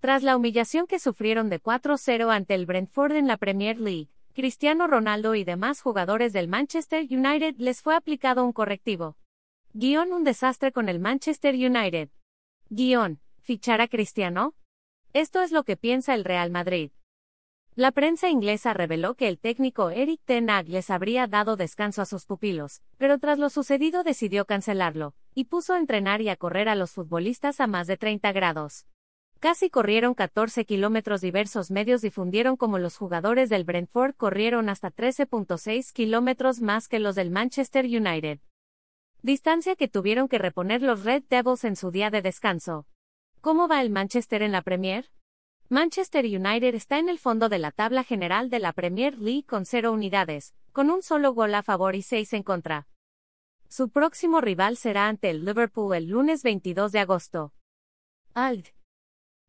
Tras la humillación que sufrieron de 4-0 ante el Brentford en la Premier League, Cristiano Ronaldo y demás jugadores del Manchester United les fue aplicado un correctivo. Guión un desastre con el Manchester United. Guión, ¿fichar a Cristiano? Esto es lo que piensa el Real Madrid. La prensa inglesa reveló que el técnico Eric Ten Hag les habría dado descanso a sus pupilos, pero tras lo sucedido decidió cancelarlo, y puso a entrenar y a correr a los futbolistas a más de 30 grados. Casi corrieron 14 kilómetros diversos medios difundieron como los jugadores del Brentford corrieron hasta 13.6 kilómetros más que los del Manchester United. Distancia que tuvieron que reponer los Red Devils en su día de descanso. ¿Cómo va el Manchester en la Premier? Manchester United está en el fondo de la tabla general de la Premier League con cero unidades, con un solo gol a favor y seis en contra. Su próximo rival será ante el Liverpool el lunes 22 de agosto. Ald.